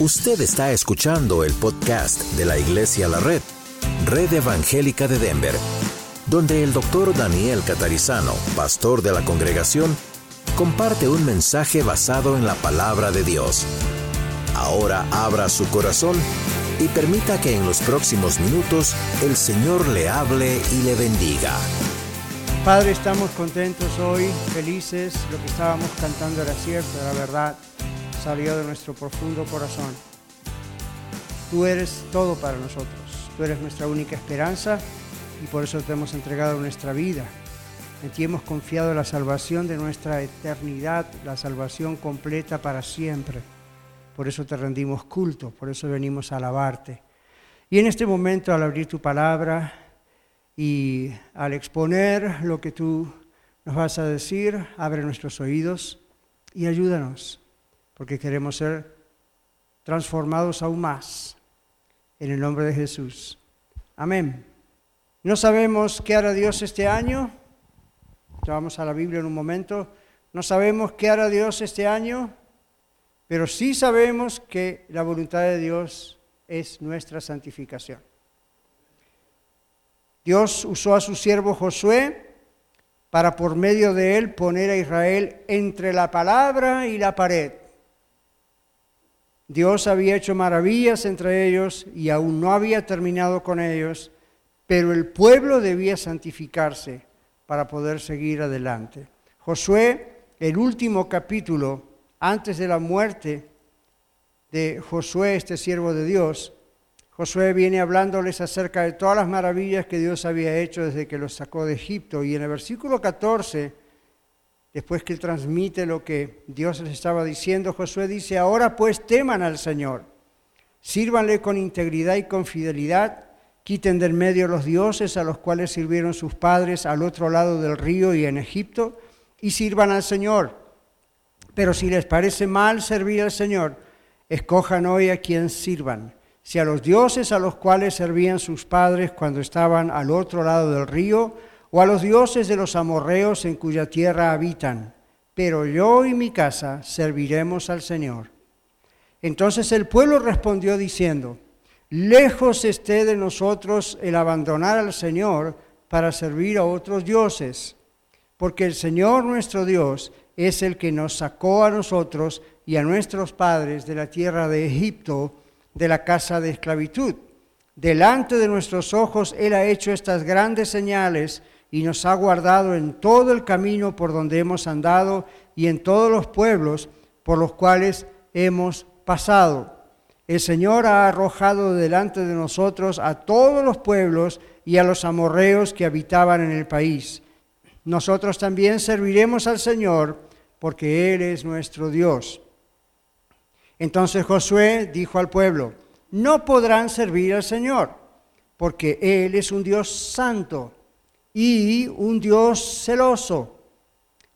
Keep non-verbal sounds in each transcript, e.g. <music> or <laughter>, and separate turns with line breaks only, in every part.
Usted está escuchando el podcast de la Iglesia La Red, Red Evangélica de Denver, donde el doctor Daniel Catarizano, pastor de la congregación, comparte un mensaje basado en la palabra de Dios. Ahora abra su corazón y permita que en los próximos minutos el Señor le hable y le bendiga.
Padre, estamos contentos hoy, felices, lo que estábamos cantando era cierto, era verdad salió de nuestro profundo corazón. Tú eres todo para nosotros, tú eres nuestra única esperanza y por eso te hemos entregado nuestra vida. En ti hemos confiado la salvación de nuestra eternidad, la salvación completa para siempre. Por eso te rendimos culto, por eso venimos a alabarte. Y en este momento, al abrir tu palabra y al exponer lo que tú nos vas a decir, abre nuestros oídos y ayúdanos porque queremos ser transformados aún más en el nombre de Jesús. Amén. No sabemos qué hará Dios este año. Vamos a la Biblia en un momento. No sabemos qué hará Dios este año, pero sí sabemos que la voluntad de Dios es nuestra santificación. Dios usó a su siervo Josué para por medio de él poner a Israel entre la palabra y la pared. Dios había hecho maravillas entre ellos y aún no había terminado con ellos, pero el pueblo debía santificarse para poder seguir adelante. Josué, el último capítulo antes de la muerte de Josué, este siervo de Dios, Josué viene hablándoles acerca de todas las maravillas que Dios había hecho desde que los sacó de Egipto. Y en el versículo 14 Después que él transmite lo que Dios les estaba diciendo, Josué dice, ahora pues teman al Señor, sírvanle con integridad y con fidelidad, quiten del medio los dioses a los cuales sirvieron sus padres al otro lado del río y en Egipto, y sirvan al Señor. Pero si les parece mal servir al Señor, escojan hoy a quien sirvan, si a los dioses a los cuales servían sus padres cuando estaban al otro lado del río, o a los dioses de los amorreos en cuya tierra habitan, pero yo y mi casa serviremos al Señor. Entonces el pueblo respondió diciendo, lejos esté de nosotros el abandonar al Señor para servir a otros dioses, porque el Señor nuestro Dios es el que nos sacó a nosotros y a nuestros padres de la tierra de Egipto, de la casa de esclavitud. Delante de nuestros ojos Él ha hecho estas grandes señales, y nos ha guardado en todo el camino por donde hemos andado y en todos los pueblos por los cuales hemos pasado. El Señor ha arrojado delante de nosotros a todos los pueblos y a los amorreos que habitaban en el país. Nosotros también serviremos al Señor porque Él es nuestro Dios. Entonces Josué dijo al pueblo, no podrán servir al Señor porque Él es un Dios santo y un Dios celoso.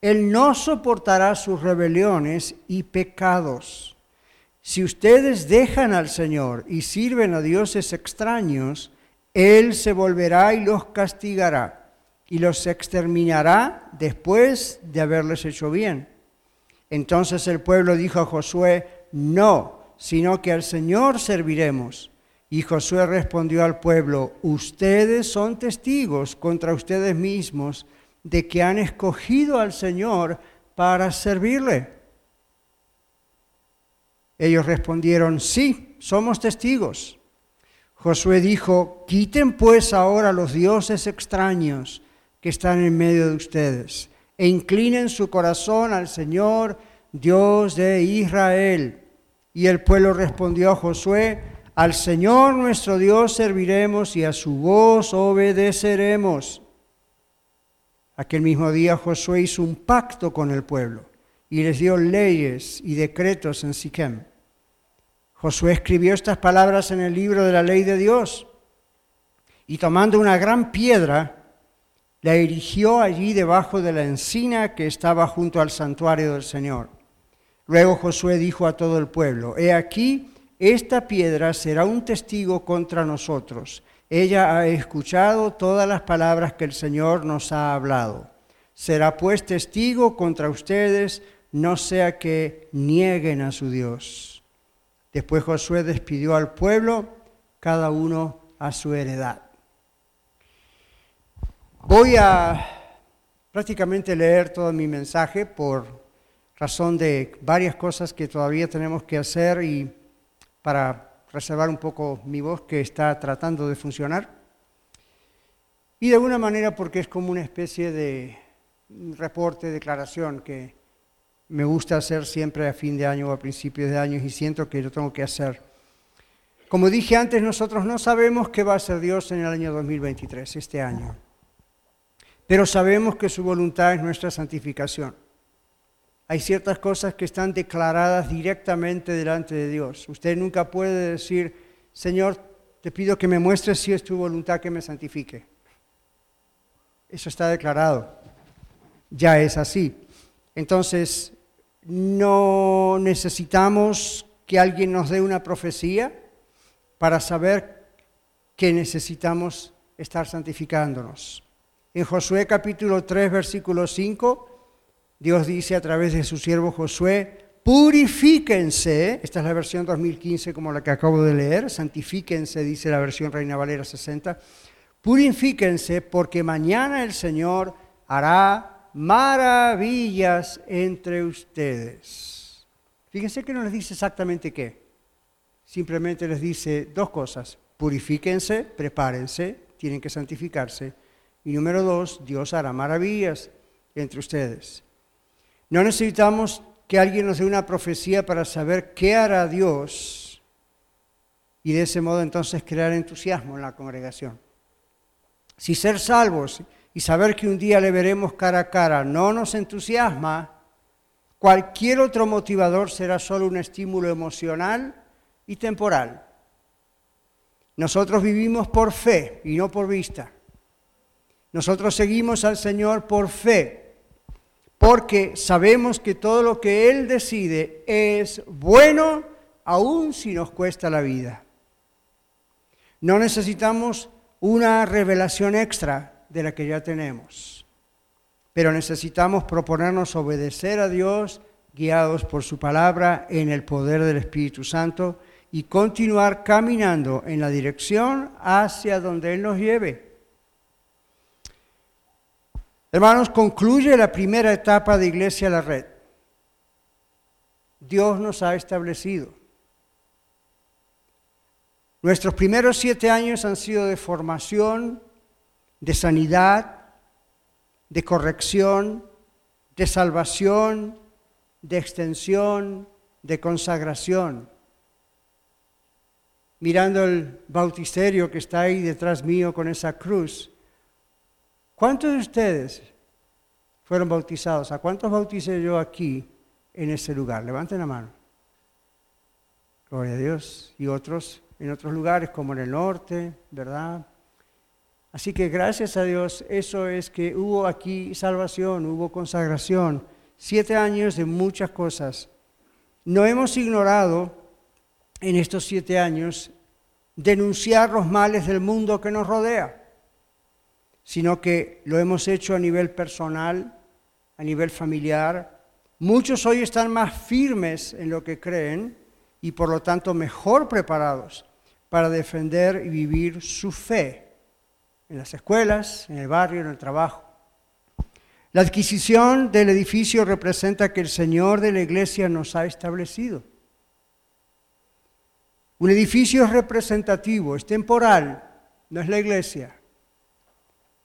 Él no soportará sus rebeliones y pecados. Si ustedes dejan al Señor y sirven a dioses extraños, Él se volverá y los castigará y los exterminará después de haberles hecho bien. Entonces el pueblo dijo a Josué, no, sino que al Señor serviremos. Y Josué respondió al pueblo, ustedes son testigos contra ustedes mismos de que han escogido al Señor para servirle. Ellos respondieron, sí, somos testigos. Josué dijo, quiten pues ahora los dioses extraños que están en medio de ustedes e inclinen su corazón al Señor, Dios de Israel. Y el pueblo respondió a Josué, al Señor nuestro Dios serviremos y a su voz obedeceremos. Aquel mismo día Josué hizo un pacto con el pueblo y les dio leyes y decretos en Siquem. Josué escribió estas palabras en el libro de la ley de Dios y tomando una gran piedra, la erigió allí debajo de la encina que estaba junto al santuario del Señor. Luego Josué dijo a todo el pueblo, he aquí, esta piedra será un testigo contra nosotros. Ella ha escuchado todas las palabras que el Señor nos ha hablado. Será pues testigo contra ustedes, no sea que nieguen a su Dios. Después Josué despidió al pueblo, cada uno a su heredad. Voy a prácticamente leer todo mi mensaje por razón de varias cosas que todavía tenemos que hacer y para reservar un poco mi voz que está tratando de funcionar. Y de alguna manera porque es como una especie de reporte, declaración que me gusta hacer siempre a fin de año o a principios de año y siento que lo tengo que hacer. Como dije antes, nosotros no sabemos qué va a hacer Dios en el año 2023, este año pero sabemos que su voluntad es nuestra santificación. Hay ciertas cosas que están declaradas directamente delante de Dios. Usted nunca puede decir, Señor, te pido que me muestres si es tu voluntad que me santifique. Eso está declarado. Ya es así. Entonces, no necesitamos que alguien nos dé una profecía para saber que necesitamos estar santificándonos. En Josué capítulo 3, versículo 5, Dios dice a través de su siervo Josué, purifíquense, esta es la versión 2015 como la que acabo de leer, santifíquense, dice la versión Reina Valera 60, purifíquense porque mañana el Señor hará maravillas entre ustedes. Fíjense que no les dice exactamente qué, simplemente les dice dos cosas, purifíquense, prepárense, tienen que santificarse y número dos, Dios hará maravillas entre ustedes. No necesitamos que alguien nos dé una profecía para saber qué hará Dios y de ese modo entonces crear entusiasmo en la congregación. Si ser salvos y saber que un día le veremos cara a cara no nos entusiasma, cualquier otro motivador será solo un estímulo emocional y temporal. Nosotros vivimos por fe y no por vista. Nosotros seguimos al Señor por fe, porque sabemos que todo lo que Él decide es bueno, aun si nos cuesta la vida. No necesitamos una revelación extra de la que ya tenemos, pero necesitamos proponernos obedecer a Dios guiados por su palabra en el poder del Espíritu Santo y continuar caminando en la dirección hacia donde Él nos lleve. Hermanos, concluye la primera etapa de Iglesia la Red. Dios nos ha establecido. Nuestros primeros siete años han sido de formación, de sanidad, de corrección, de salvación, de extensión, de consagración. Mirando el bautisterio que está ahí detrás mío con esa cruz, ¿Cuántos de ustedes fueron bautizados? ¿A cuántos bauticé yo aquí en ese lugar? Levanten la mano. Gloria a Dios. Y otros en otros lugares como en el norte, ¿verdad? Así que gracias a Dios, eso es que hubo aquí salvación, hubo consagración, siete años de muchas cosas. No hemos ignorado en estos siete años denunciar los males del mundo que nos rodea sino que lo hemos hecho a nivel personal, a nivel familiar. Muchos hoy están más firmes en lo que creen y por lo tanto mejor preparados para defender y vivir su fe en las escuelas, en el barrio, en el trabajo. La adquisición del edificio representa que el Señor de la iglesia nos ha establecido. Un edificio es representativo, es temporal, no es la iglesia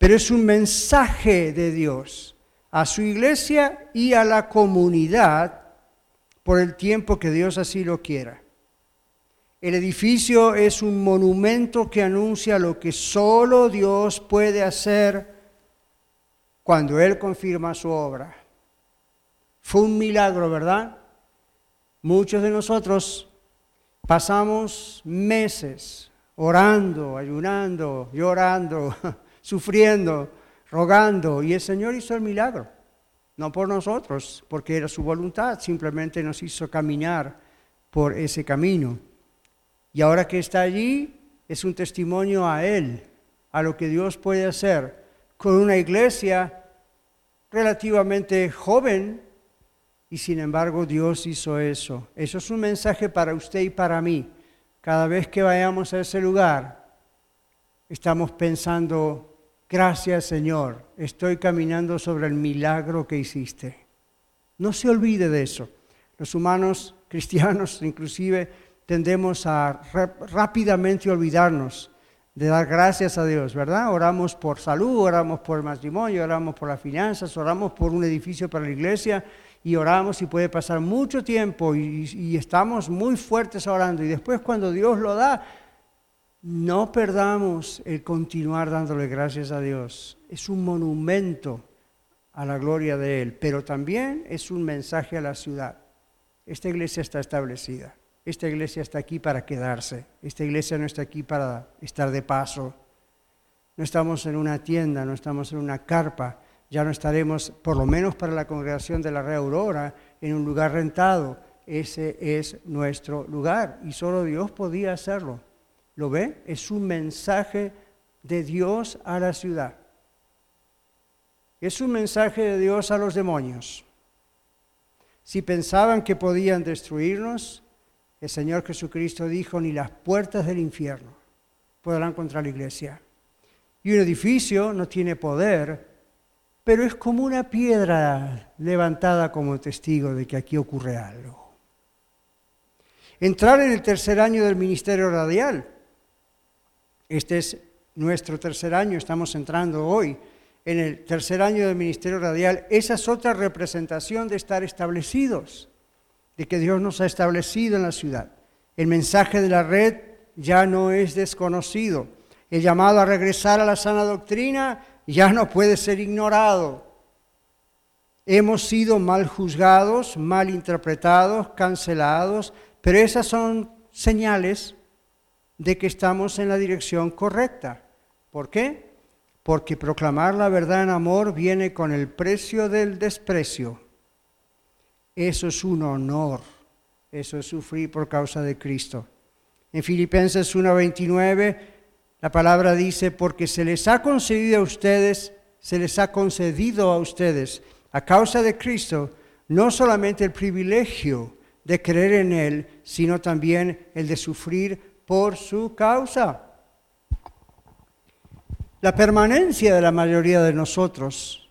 pero es un mensaje de Dios a su iglesia y a la comunidad por el tiempo que Dios así lo quiera. El edificio es un monumento que anuncia lo que solo Dios puede hacer cuando Él confirma su obra. Fue un milagro, ¿verdad? Muchos de nosotros pasamos meses orando, ayunando, llorando, sufriendo, rogando, y el Señor hizo el milagro. No por nosotros, porque era su voluntad, simplemente nos hizo caminar por ese camino. Y ahora que está allí, es un testimonio a Él, a lo que Dios puede hacer con una iglesia relativamente joven Y sin embargo Dios hizo eso. Eso es un mensaje para usted y para mí. Cada vez que vayamos a ese lugar, estamos pensando, gracias Señor, estoy caminando sobre el milagro que hiciste. No se olvide de eso. Los humanos <laughs> cristianos inclusive tendemos a rápidamente olvidarnos de dar gracias a Dios, ¿verdad? Oramos por salud, oramos por matrimonio, oramos por las finanzas, oramos por un edificio para la iglesia y oramos y puede pasar mucho tiempo y, y estamos muy fuertes orando y después cuando Dios lo da, no perdamos el continuar dándole gracias a Dios. Es un monumento a la gloria de Él, pero también es un mensaje a la ciudad. Esta iglesia está establecida. Esta iglesia está aquí para quedarse. Esta iglesia no está aquí para estar de paso. No estamos en una tienda, no estamos en una carpa. Ya no estaremos, por lo menos para la congregación de la Red Aurora, en un lugar rentado. Ese es nuestro lugar y solo Dios podía hacerlo. ¿Lo ve? Es un mensaje de Dios a la ciudad. Es un mensaje de Dios a los demonios. Si pensaban que podían destruirnos, el Señor Jesucristo dijo, ni las puertas del infierno podrán contra la iglesia. Y un edificio no tiene poder, pero es como una piedra levantada como testigo de que aquí ocurre algo. Entrar en el tercer año del ministerio radial. Este es nuestro tercer año, estamos entrando hoy en el tercer año del ministerio radial. Esa es otra representación de estar establecidos de que Dios nos ha establecido en la ciudad. El mensaje de la red ya no es desconocido. El llamado a regresar a la sana doctrina ya no puede ser ignorado. Hemos sido mal juzgados, mal interpretados, cancelados, pero esas son señales de que estamos en la dirección correcta. ¿Por qué? Porque proclamar la verdad en amor viene con el precio del desprecio. Eso es un honor. Eso es sufrir por causa de Cristo. En Filipenses 1:29 la palabra dice, porque se les ha concedido a ustedes, se les ha concedido a ustedes, a causa de Cristo, no solamente el privilegio de creer en Él, sino también el de sufrir por su causa. La permanencia de la mayoría de nosotros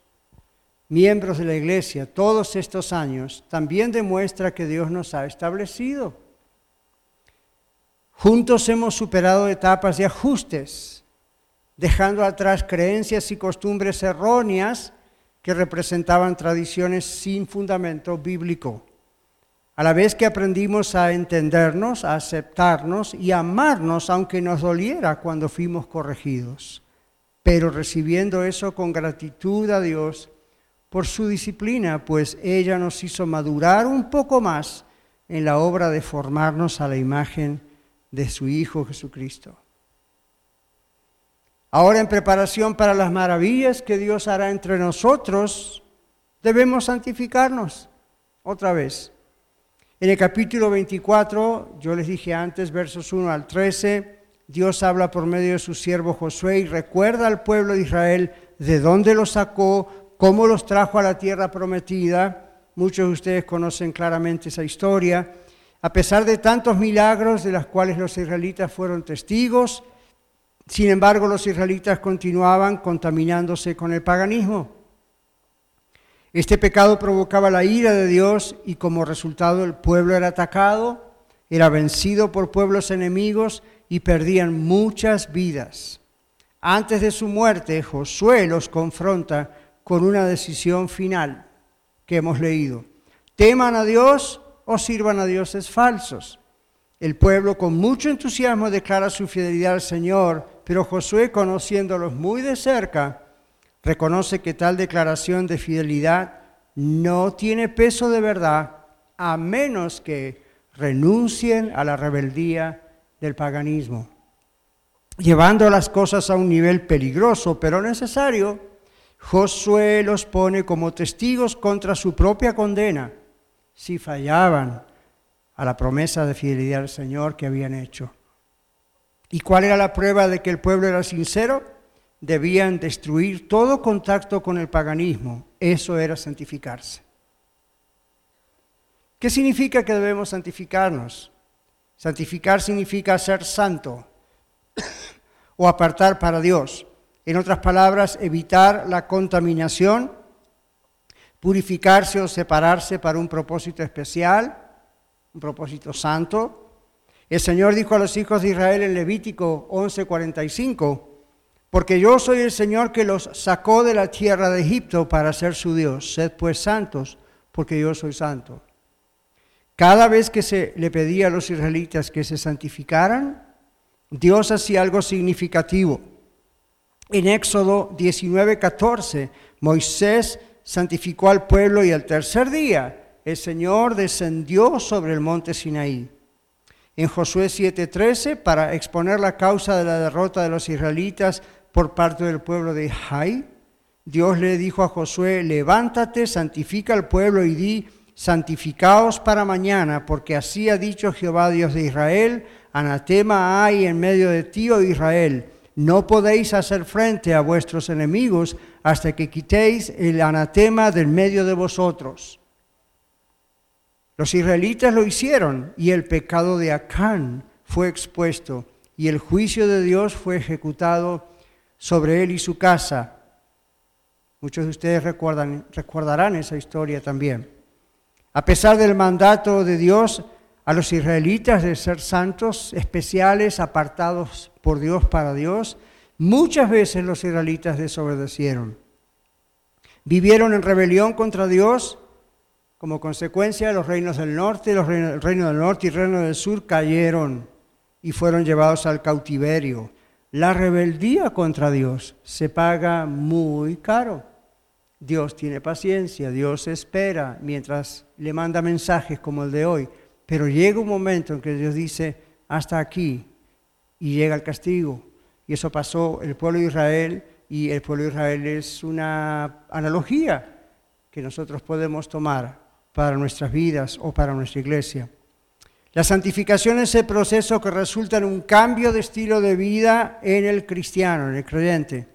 miembros de la iglesia todos estos años también demuestra que Dios nos ha establecido. Juntos hemos superado etapas de ajustes, dejando atrás creencias y costumbres erróneas que representaban tradiciones sin fundamento bíblico. A la vez que aprendimos a entendernos, a aceptarnos y amarnos aunque nos doliera cuando fuimos corregidos. Pero recibiendo eso con gratitud a Dios, por su disciplina, pues ella nos hizo madurar un poco más en la obra de formarnos a la imagen de su Hijo Jesucristo. Ahora en preparación para las maravillas que Dios hará entre nosotros, debemos santificarnos otra vez. En el capítulo 24, yo les dije antes, versos 1 al 13, Dios habla por medio de su siervo Josué y recuerda al pueblo de Israel de dónde lo sacó, cómo los trajo a la tierra prometida. Muchos de ustedes conocen claramente esa historia. A pesar de tantos milagros de los cuales los israelitas fueron testigos, sin embargo los israelitas continuaban contaminándose con el paganismo. Este pecado provocaba la ira de Dios y como resultado el pueblo era atacado, era vencido por pueblos enemigos y perdían muchas vidas. Antes de su muerte, Josué los confronta con una decisión final que hemos leído. Teman a Dios o sirvan a dioses falsos. El pueblo con mucho entusiasmo declara su fidelidad al Señor, pero Josué, conociéndolos muy de cerca, reconoce que tal declaración de fidelidad no tiene peso de verdad a menos que renuncien a la rebeldía del paganismo, llevando las cosas a un nivel peligroso pero necesario Josué los pone como testigos contra su propia condena si fallaban a la promesa de fidelidad al Señor que habían hecho. ¿Y cuál era la prueba de que el pueblo era sincero? Debían destruir todo contacto con el paganismo. Eso era santificarse. ¿Qué significa que debemos santificarnos? Santificar significa ser santo <coughs> o apartar para Dios. En otras palabras, evitar la contaminación, purificarse o separarse para un propósito especial, un propósito santo. El Señor dijo a los hijos de Israel en Levítico 11:45, porque yo soy el Señor que los sacó de la tierra de Egipto para ser su Dios. Sed pues santos, porque yo soy santo. Cada vez que se le pedía a los israelitas que se santificaran, Dios hacía algo significativo. En Éxodo 19:14, Moisés santificó al pueblo y al tercer día el Señor descendió sobre el monte Sinaí. En Josué 7:13, para exponer la causa de la derrota de los israelitas por parte del pueblo de Jai, Dios le dijo a Josué, levántate, santifica al pueblo y di, santificaos para mañana, porque así ha dicho Jehová Dios de Israel, anatema hay en medio de ti, oh Israel, no podéis hacer frente a vuestros enemigos hasta que quitéis el anatema del medio de vosotros. Los israelitas lo hicieron y el pecado de Acán fue expuesto y el juicio de Dios fue ejecutado sobre él y su casa. Muchos de ustedes recuerdan, recordarán esa historia también. A pesar del mandato de Dios a los israelitas de ser santos, especiales, apartados por Dios para Dios, muchas veces los israelitas desobedecieron. Vivieron en rebelión contra Dios. Como consecuencia, los reinos del norte, los reinos, reino del norte y el reino del sur cayeron y fueron llevados al cautiverio. La rebeldía contra Dios se paga muy caro. Dios tiene paciencia, Dios espera mientras le manda mensajes como el de hoy, pero llega un momento en que Dios dice, hasta aquí, y llega el castigo. Y eso pasó el pueblo de Israel, y el pueblo de Israel es una analogía que nosotros podemos tomar para nuestras vidas o para nuestra iglesia. La santificación es el proceso que resulta en un cambio de estilo de vida en el cristiano, en el creyente.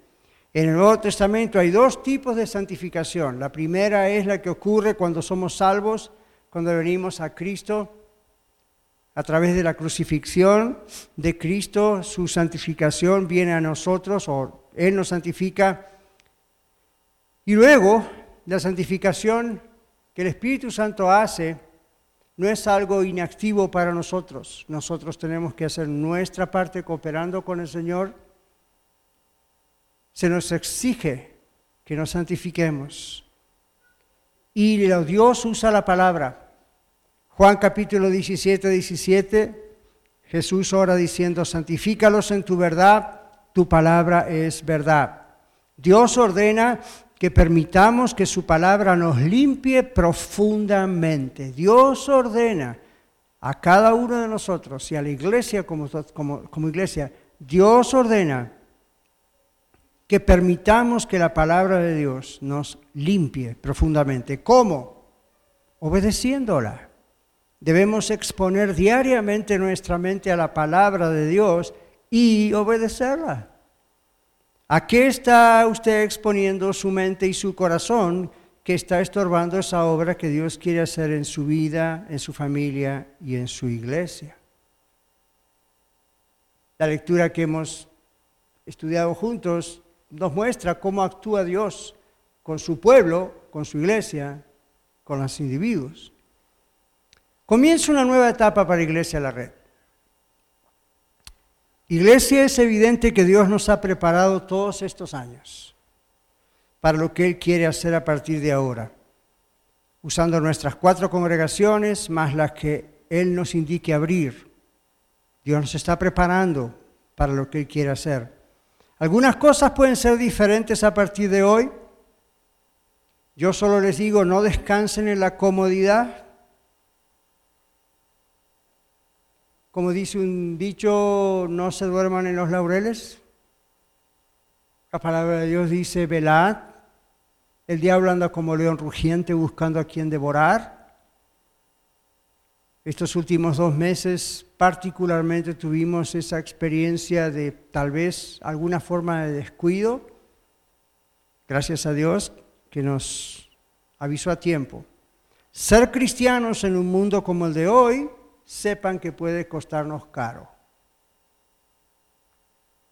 En el Nuevo Testamento hay dos tipos de santificación. La primera es la que ocurre cuando somos salvos, cuando venimos a Cristo a través de la crucifixión de Cristo, su santificación viene a nosotros o Él nos santifica. Y luego, la santificación que el Espíritu Santo hace no es algo inactivo para nosotros. Nosotros tenemos que hacer nuestra parte cooperando con el Señor se nos exige que nos santifiquemos. Y Dios usa la palabra. Juan capítulo 17, 17, Jesús ora diciendo, santifícalos en tu verdad, tu palabra es verdad. Dios ordena que permitamos que su palabra nos limpie profundamente. Dios ordena a cada uno de nosotros y a la iglesia como, iglesia, Dios ordena que permitamos que la palabra de Dios nos limpie profundamente. ¿Cómo? Obedeciéndola. Debemos exponer diariamente nuestra mente a la palabra de Dios y obedecerla. ¿A qué está usted exponiendo su mente y su corazón que está estorbando esa obra que Dios quiere hacer en su vida, en su familia y en su iglesia? La lectura que hemos estudiado juntos nos muestra cómo actúa Dios con su pueblo, con su iglesia, con los individuos. Comienza una nueva etapa para Iglesia La Red. Iglesia es evidente que Dios nos ha preparado todos estos años para lo que Él quiere hacer a partir de ahora, usando nuestras cuatro congregaciones más las que Él nos indique abrir. Dios nos está preparando para lo que Él quiere hacer. Algunas cosas pueden ser diferentes a partir de hoy. Yo solo les digo, no descansen en la comodidad. Como dice un dicho, no se duerman en los laureles. La palabra de Dios dice, velad. El diablo anda como león rugiente buscando a quien devorar. Estos últimos dos meses particularmente tuvimos esa experiencia de tal vez alguna forma de descuido. Gracias a Dios que nos avisó a tiempo. ser cristianos en un mundo como el de hoy, sepan que puede costarnos caro.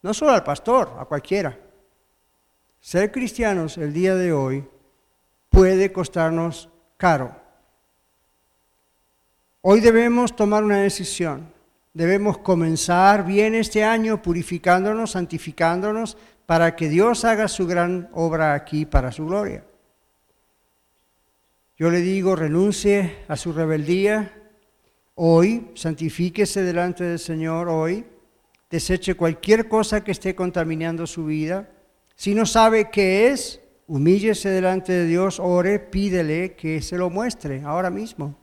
No solo al pastor, a cualquiera. Ser cristianos el día de hoy puede costarnos caro. Hoy debemos tomar una decisión. Debemos comenzar bien este año purificándonos, santificándonos, para que Dios haga su gran obra aquí para su gloria. Yo le digo, renuncie a su rebeldía hoy, santifíquese delante del Señor hoy, deseche cualquier cosa que esté contaminando su vida. Si no sabe qué es, humíllese delante de Dios, ore, pídele que se lo muestre ahora mismo.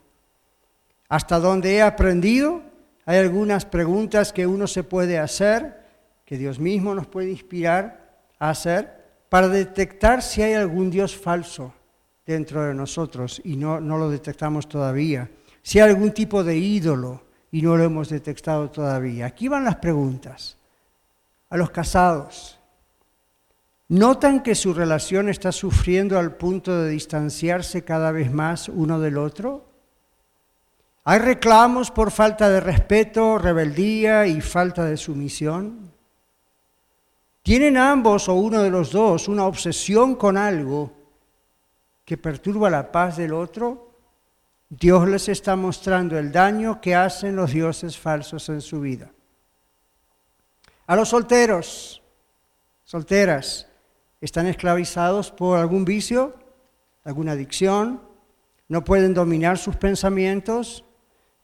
Hasta donde he aprendido, hay algunas preguntas que uno se puede hacer, que Dios mismo nos puede inspirar a hacer, para detectar si hay algún Dios falso dentro de nosotros y no, no lo detectamos todavía. Si hay algún tipo de ídolo y no lo hemos detectado todavía. Aquí van las preguntas. A los casados, ¿notan que su relación está sufriendo al punto de distanciarse cada vez más uno del otro? ¿Hay reclamos por falta de respeto, rebeldía y falta de sumisión? ¿Tienen ambos o uno de los dos una obsesión con algo que perturba la paz del otro? Dios les está mostrando el daño que hacen los dioses falsos en su vida. A los solteros, solteras, ¿están esclavizados por algún vicio, alguna adicción? ¿No pueden dominar sus pensamientos?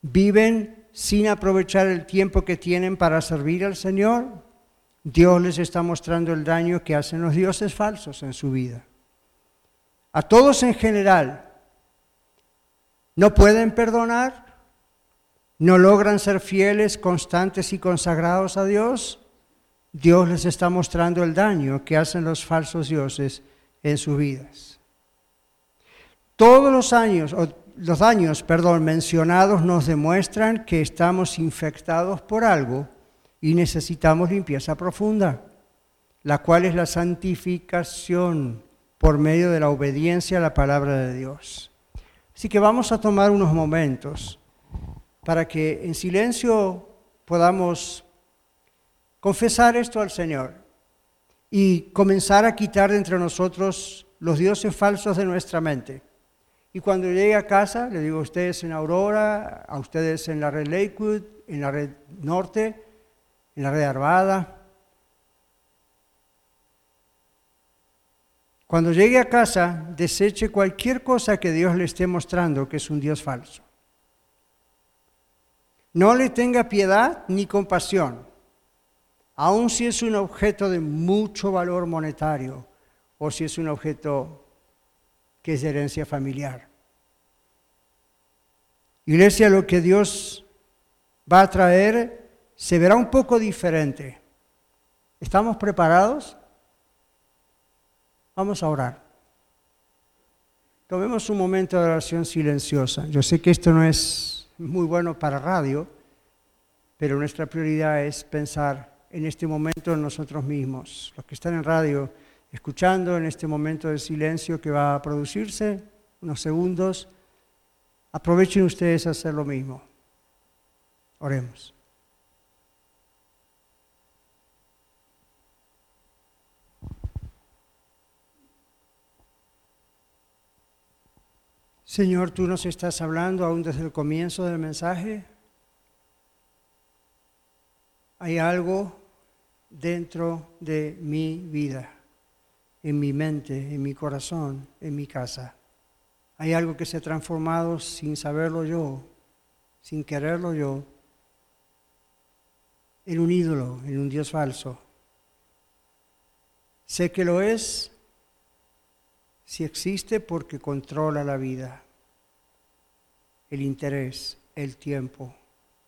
viven sin aprovechar el tiempo que tienen para servir al Señor, Dios les está mostrando el daño que hacen los dioses falsos en su vida. A todos en general, no pueden perdonar, no logran ser fieles, constantes y consagrados a Dios, Dios les está mostrando el daño que hacen los falsos dioses en sus vidas. Todos los años, los daños, perdón, mencionados nos demuestran que estamos infectados por algo y necesitamos limpieza profunda, la cual es la santificación por medio de la obediencia a la palabra de Dios. Así que vamos a tomar unos momentos para que en silencio podamos confesar esto al Señor y comenzar a quitar de entre nosotros los dioses falsos de nuestra mente y cuando llegue a casa, le digo a ustedes en Aurora, a ustedes en la red Lakewood, en la red Norte, en la red Arvada. Cuando llegue a casa, deseche cualquier cosa que Dios le esté mostrando que es un Dios falso. No le tenga piedad ni compasión, aun si es un objeto de mucho valor monetario o si es un objeto que es herencia familiar. Iglesia, lo que Dios va a traer se verá un poco diferente. ¿Estamos preparados? Vamos a orar. Tomemos un momento de oración silenciosa. Yo sé que esto no es muy bueno para radio, pero nuestra prioridad es pensar en este momento en nosotros mismos. Los que están en radio, escuchando en este momento de silencio que va a producirse, unos segundos, aprovechen ustedes a hacer lo mismo. Oremos. Señor, tú nos estás hablando aún desde el comienzo del mensaje. Hay algo dentro de mi vida en mi mente, en mi corazón, en mi casa. Hay algo que se ha transformado sin saberlo yo, sin quererlo yo, en un ídolo, en un Dios falso. Sé que lo es si existe porque controla la vida, el interés, el tiempo,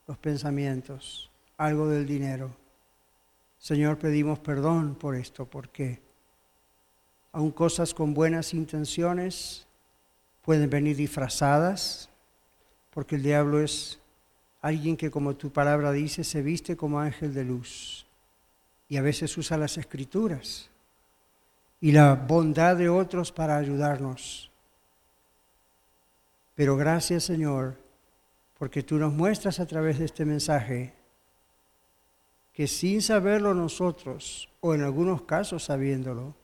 los pensamientos, algo del dinero. Señor, pedimos perdón por esto, porque aun cosas con buenas intenciones pueden venir disfrazadas, porque el diablo es alguien que, como tu palabra dice, se viste como ángel de luz y a veces usa las escrituras y la bondad de otros para ayudarnos. Pero gracias Señor, porque tú nos muestras a través de este mensaje que sin saberlo nosotros, o en algunos casos sabiéndolo,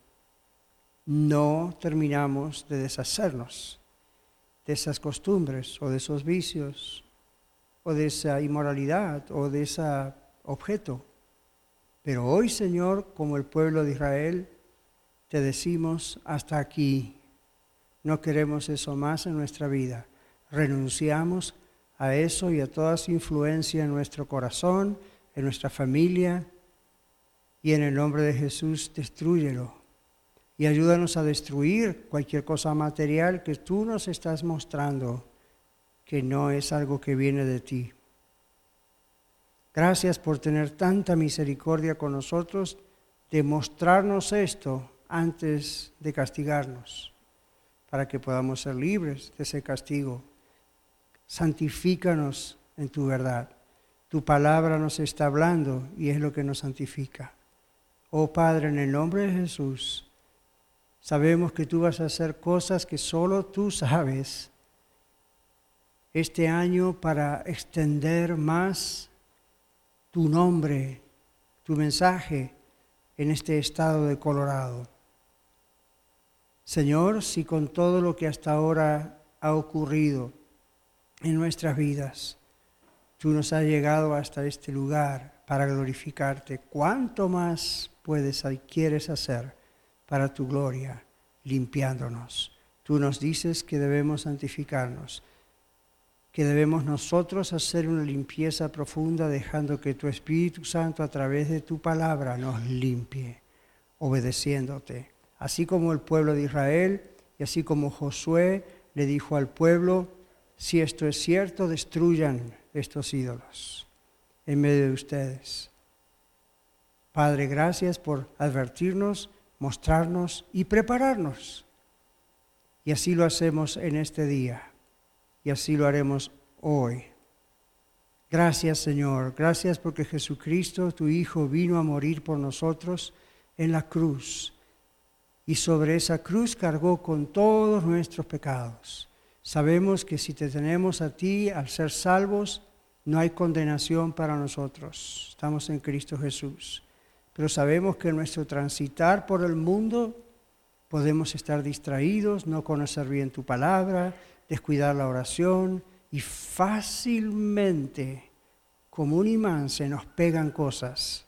no terminamos de deshacernos de esas costumbres o de esos vicios o de esa inmoralidad o de ese objeto. Pero hoy, Señor, como el pueblo de Israel, te decimos hasta aquí. No queremos eso más en nuestra vida. Renunciamos a eso y a toda su influencia en nuestro corazón, en nuestra familia. Y en el nombre de Jesús, destruyelo y ayúdanos a destruir cualquier cosa material que tú nos estás mostrando que no es algo que viene de ti. Gracias por tener tanta misericordia con nosotros, de mostrarnos esto antes de castigarnos, para que podamos ser libres de ese castigo. Santifícanos en tu verdad. Tu palabra nos está hablando y es lo que nos santifica. Oh Padre, en el nombre de Jesús, Sabemos que tú vas a hacer cosas que solo tú sabes este año para extender más tu nombre, tu mensaje en este estado de Colorado. Señor, si con todo lo que hasta ahora ha ocurrido en nuestras vidas, tú nos has llegado hasta este lugar para glorificarte, ¿cuánto más puedes y quieres hacer? para tu gloria, limpiándonos. Tú nos dices que debemos santificarnos, que debemos nosotros hacer una limpieza profunda dejando que tu Espíritu Santo a través de tu palabra nos limpie, obedeciéndote. Así como el pueblo de Israel y así como Josué le dijo al pueblo, si esto es cierto, destruyan estos ídolos en medio de ustedes. Padre, gracias por advertirnos mostrarnos y prepararnos. Y así lo hacemos en este día y así lo haremos hoy. Gracias Señor, gracias porque Jesucristo, tu Hijo, vino a morir por nosotros en la cruz y sobre esa cruz cargó con todos nuestros pecados. Sabemos que si te tenemos a ti, al ser salvos, no hay condenación para nosotros. Estamos en Cristo Jesús pero sabemos que en nuestro transitar por el mundo podemos estar distraídos, no conocer bien tu palabra, descuidar la oración y fácilmente, como un imán, se nos pegan cosas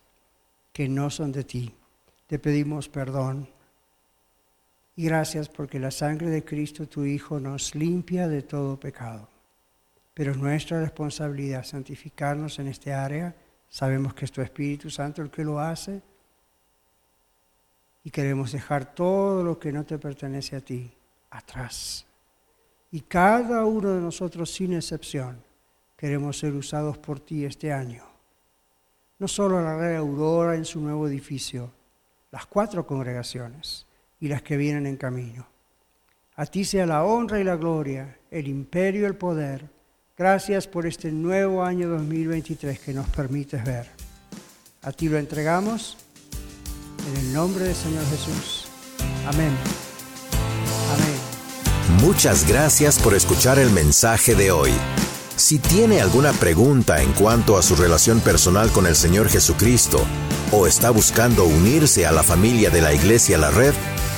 que no son de ti. Te pedimos perdón. Y gracias porque la sangre de Cristo, tu Hijo, nos limpia de todo pecado. Pero es nuestra responsabilidad santificarnos en este área Sabemos que es tu Espíritu Santo el que lo hace. Y queremos dejar todo lo que no te pertenece a ti atrás. Y cada uno de nosotros, sin excepción, queremos ser usados por ti este año. No solo la red Aurora en su nuevo edificio, las cuatro congregaciones y las que vienen en camino. A ti sea la honra y la gloria, el imperio y el poder Gracias por este nuevo año 2023 que nos permites ver. A ti lo entregamos en el nombre del Señor Jesús. Amén. Amén.
Muchas gracias por escuchar el mensaje de hoy. Si tiene alguna pregunta en cuanto a su relación personal con el Señor Jesucristo o está buscando unirse a la familia de la Iglesia La Red,